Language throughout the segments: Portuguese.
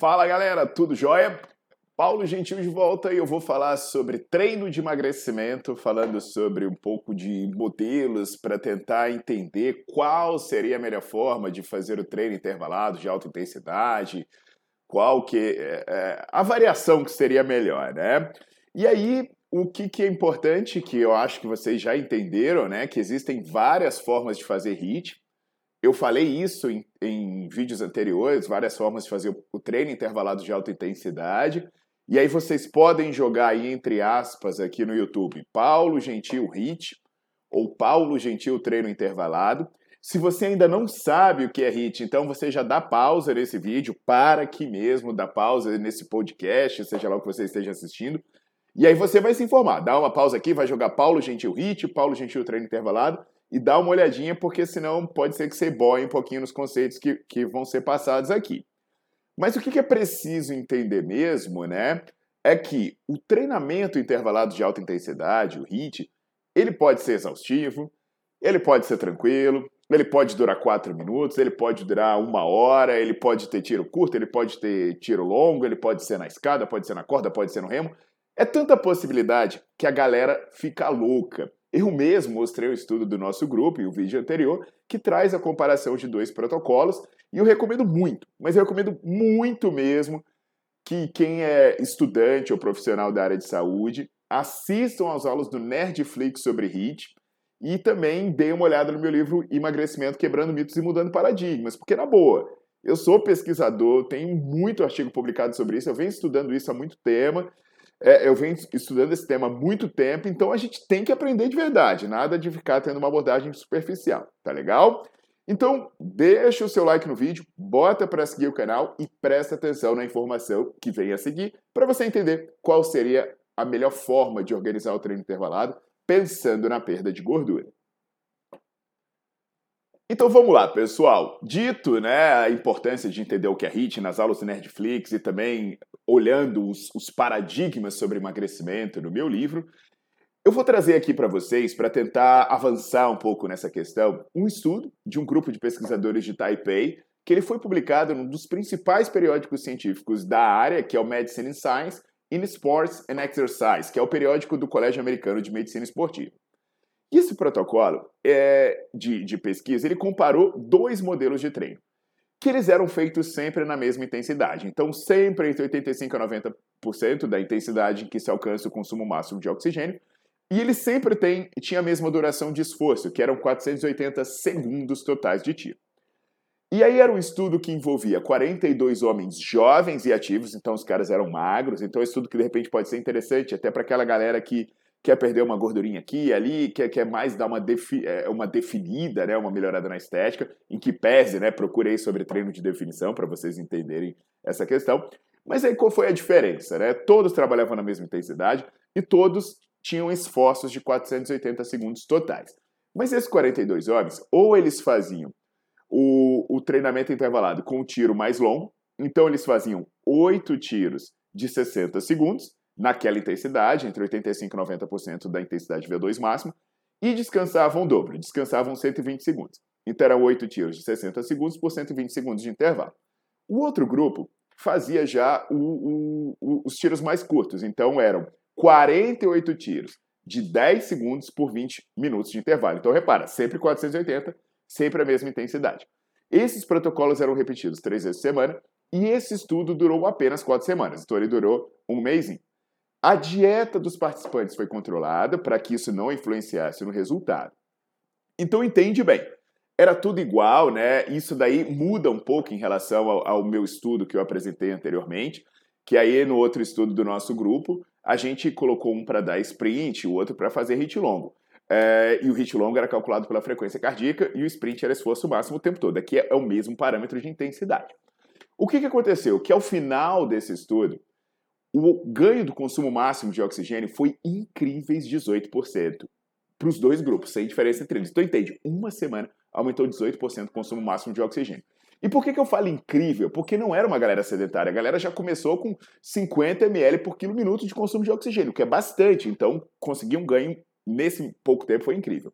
Fala galera, tudo jóia? Paulo Gentil de volta e eu vou falar sobre treino de emagrecimento, falando sobre um pouco de modelos para tentar entender qual seria a melhor forma de fazer o treino intervalado de alta intensidade, qual que é, é a variação que seria melhor, né? E aí o que, que é importante, que eu acho que vocês já entenderam, né? Que existem várias formas de fazer HIIT. Eu falei isso em, em vídeos anteriores, várias formas de fazer o treino intervalado de alta intensidade. E aí vocês podem jogar aí entre aspas aqui no YouTube, Paulo Gentil HIT ou Paulo Gentil treino intervalado. Se você ainda não sabe o que é HIT, então você já dá pausa nesse vídeo, para aqui mesmo, dá pausa nesse podcast, seja lá o que você esteja assistindo. E aí você vai se informar, dá uma pausa aqui, vai jogar Paulo Gentil HIT, Paulo Gentil treino intervalado e dá uma olhadinha, porque senão pode ser que você boie um pouquinho nos conceitos que, que vão ser passados aqui. Mas o que é preciso entender mesmo, né? É que o treinamento intervalado de alta intensidade, o HIIT, ele pode ser exaustivo, ele pode ser tranquilo, ele pode durar quatro minutos, ele pode durar uma hora, ele pode ter tiro curto, ele pode ter tiro longo, ele pode ser na escada, pode ser na corda, pode ser no remo. É tanta possibilidade que a galera fica louca. Eu mesmo mostrei o estudo do nosso grupo e o vídeo anterior que traz a comparação de dois protocolos e eu recomendo muito, mas eu recomendo muito mesmo que quem é estudante ou profissional da área de saúde assistam às aulas do Nerdflix sobre HIIT e também deem uma olhada no meu livro Emagrecimento Quebrando Mitos e Mudando Paradigmas, porque na boa, eu sou pesquisador, tenho muito artigo publicado sobre isso, eu venho estudando isso há muito tempo é, eu venho estudando esse tema há muito tempo, então a gente tem que aprender de verdade, nada de ficar tendo uma abordagem superficial, tá legal? Então, deixa o seu like no vídeo, bota para seguir o canal e presta atenção na informação que vem a seguir para você entender qual seria a melhor forma de organizar o treino intervalado pensando na perda de gordura. Então vamos lá, pessoal. Dito né, a importância de entender o que é HIIT nas aulas do Nerdflix e também olhando os, os paradigmas sobre emagrecimento no meu livro, eu vou trazer aqui para vocês, para tentar avançar um pouco nessa questão, um estudo de um grupo de pesquisadores de Taipei, que ele foi publicado num dos principais periódicos científicos da área, que é o Medicine Science in Sports and Exercise, que é o periódico do Colégio Americano de Medicina Esportiva. Esse protocolo é, de, de pesquisa ele comparou dois modelos de treino, que eles eram feitos sempre na mesma intensidade. Então, sempre entre 85% a 90% da intensidade em que se alcança o consumo máximo de oxigênio. E ele sempre tem, tinha a mesma duração de esforço, que eram 480 segundos totais de tiro. E aí era um estudo que envolvia 42 homens jovens e ativos, então os caras eram magros, então é um estudo que de repente pode ser interessante até para aquela galera que quer perder uma gordurinha aqui e ali, quer, quer mais dar uma, defi, é, uma definida, né, uma melhorada na estética, em que pese, né, procurei sobre treino de definição para vocês entenderem essa questão. Mas aí qual foi a diferença? Né? Todos trabalhavam na mesma intensidade e todos tinham esforços de 480 segundos totais. Mas esses 42 homens, ou eles faziam o, o treinamento intervalado com um tiro mais longo, então eles faziam 8 tiros de 60 segundos, naquela intensidade, entre 85% e 90% da intensidade V2 máxima, e descansavam o dobro, descansavam 120 segundos. Então eram 8 tiros de 60 segundos por 120 segundos de intervalo. O outro grupo fazia já o, o, o, os tiros mais curtos, então eram 48 tiros de 10 segundos por 20 minutos de intervalo. Então repara, sempre 480, sempre a mesma intensidade. Esses protocolos eram repetidos três vezes por semana E esse estudo durou apenas quatro semanas, então ele durou um mês. A dieta dos participantes foi controlada para que isso não influenciasse no resultado. Então entende bem, era tudo igual, né? Isso daí muda um pouco em relação ao, ao meu estudo que eu apresentei anteriormente, que aí no outro estudo do nosso grupo, a gente colocou um para dar sprint, o outro para fazer hit longo. É, e o hit longo era calculado pela frequência cardíaca e o sprint era esforço máximo o tempo todo. Aqui é o mesmo parâmetro de intensidade. O que, que aconteceu? Que ao final desse estudo, o ganho do consumo máximo de oxigênio foi incríveis 18% para os dois grupos, sem diferença entre eles. Então entende, uma semana aumentou 18% o consumo máximo de oxigênio. E por que, que eu falo incrível? Porque não era uma galera sedentária. A galera já começou com 50 ml por quilo minuto de consumo de oxigênio, que é bastante. Então, conseguir um ganho nesse pouco tempo foi incrível.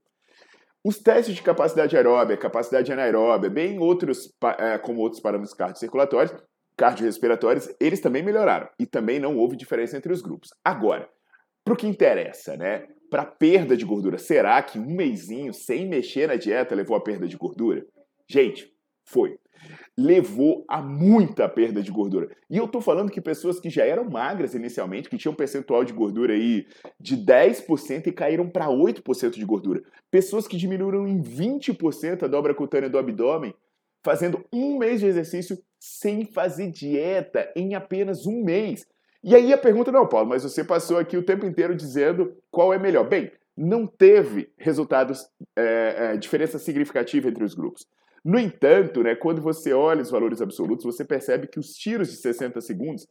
Os testes de capacidade aeróbica, capacidade anaeróbica, bem outros, é, como outros parâmetros cardiocirculatórios, cardiorrespiratórios, eles também melhoraram. E também não houve diferença entre os grupos. Agora, para o que interessa, né? Para perda de gordura, será que um mêsinho sem mexer na dieta levou a perda de gordura? Gente, foi levou a muita perda de gordura. E eu tô falando que pessoas que já eram magras inicialmente, que tinham um percentual de gordura aí de 10% e caíram para 8% de gordura. Pessoas que diminuíram em 20% a dobra cutânea do abdômen, fazendo um mês de exercício sem fazer dieta em apenas um mês. E aí a pergunta, não, Paulo, mas você passou aqui o tempo inteiro dizendo qual é melhor. Bem, não teve resultados, é, é, diferença significativa entre os grupos. No entanto, né, quando você olha os valores absolutos, você percebe que os tiros de 60 segundos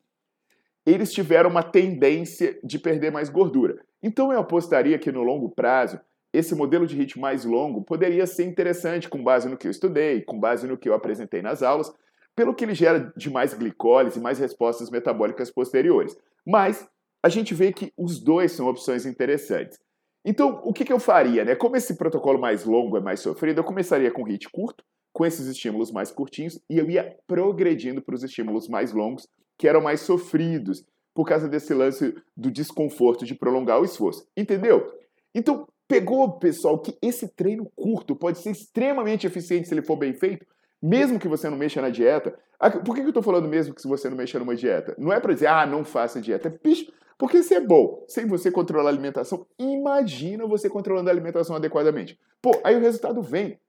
eles tiveram uma tendência de perder mais gordura. Então eu apostaria que no longo prazo esse modelo de ritmo mais longo poderia ser interessante com base no que eu estudei, com base no que eu apresentei nas aulas, pelo que ele gera de mais glicólise e mais respostas metabólicas posteriores. Mas a gente vê que os dois são opções interessantes. Então, o que, que eu faria? Né? Como esse protocolo mais longo é mais sofrido, eu começaria com HIT curto, com esses estímulos mais curtinhos e eu ia progredindo para os estímulos mais longos, que eram mais sofridos, por causa desse lance do desconforto de prolongar o esforço. Entendeu? Então, pegou, pessoal, que esse treino curto pode ser extremamente eficiente se ele for bem feito, mesmo que você não mexa na dieta. Por que eu estou falando mesmo que se você não mexa numa dieta? Não é para dizer, ah, não faça dieta. Bicho, porque isso é bom. Sem você controlar a alimentação, imagina você controlando a alimentação adequadamente. Pô, aí o resultado vem.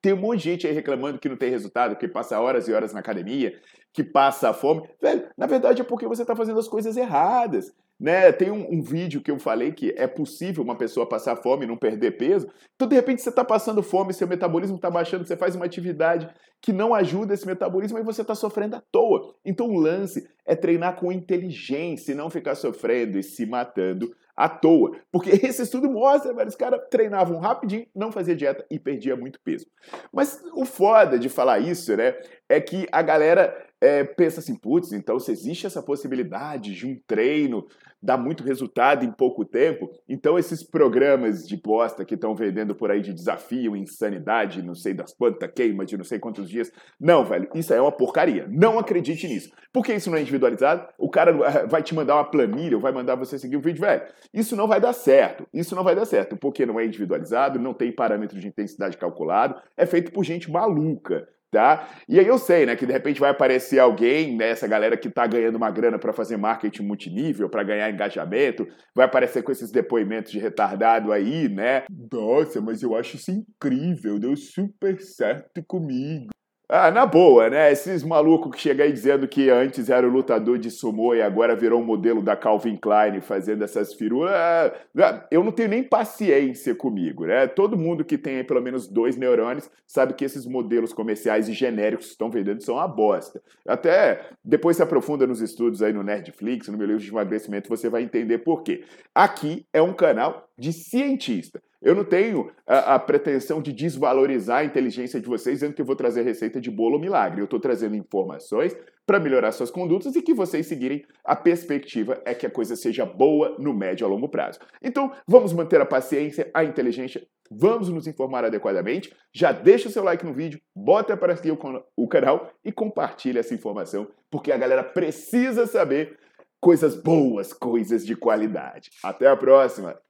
Tem um monte de gente aí reclamando que não tem resultado, que passa horas e horas na academia, que passa fome. Velho, na verdade é porque você está fazendo as coisas erradas. Né? Tem um, um, vídeo que eu falei que é possível uma pessoa passar fome e não perder peso. Então, de repente, você está passando fome, seu metabolismo está baixando, você faz uma atividade que não ajuda esse metabolismo e você está sofrendo à toa. Então, o lance é treinar com inteligência e não ficar sofrendo e se matando à toa. Porque esse estudo mostra, velho, os caras treinavam rapidinho, não fazia dieta e perdia muito peso. Mas o foda de falar isso, né, é que a galera é, pensa assim, putz, então se existe essa possibilidade de um treino dar muito resultado em pouco tempo, então esses programas de bosta que estão vendendo por aí de desafio, insanidade, não sei das quantas, queima de não sei quantos dias, não, velho, isso é uma porcaria. Não acredite nisso. Porque isso não é individualizado, o cara vai te mandar uma planilha, ou vai mandar você seguir o um vídeo, velho. Isso não vai dar certo. Isso não vai dar certo, porque não é individualizado, não tem parâmetro de intensidade calculado, é feito por gente maluca tá? E aí eu sei, né, que de repente vai aparecer alguém, né, essa galera que tá ganhando uma grana para fazer marketing multinível, para ganhar engajamento, vai aparecer com esses depoimentos de retardado aí, né? Nossa, mas eu acho isso incrível, deu super certo comigo. Ah, na boa, né? Esses malucos que chegam aí dizendo que antes era o lutador de sumô e agora virou um modelo da Calvin Klein fazendo essas firulas. Ah, eu não tenho nem paciência comigo, né? Todo mundo que tem pelo menos dois neurônios sabe que esses modelos comerciais e genéricos que estão vendendo são uma bosta. Até depois se aprofunda nos estudos aí no Netflix, no meu livro de emagrecimento, você vai entender por quê. Aqui é um canal de cientista. Eu não tenho a, a, pretensão de desvalorizar a inteligência de vocês dizendo que eu vou trazer receita de bolo ou milagre. Eu estou trazendo informações para melhorar suas condutas e que vocês seguirem. A perspectiva é que a coisa seja boa no médio a longo prazo. Então, vamos manter a paciência, a inteligência, vamos nos informar adequadamente. Já deixa o seu like no vídeo, bota para seguir o canal e compartilha essa informação, porque a galera precisa saber coisas boas, coisas de qualidade. Até a próxima!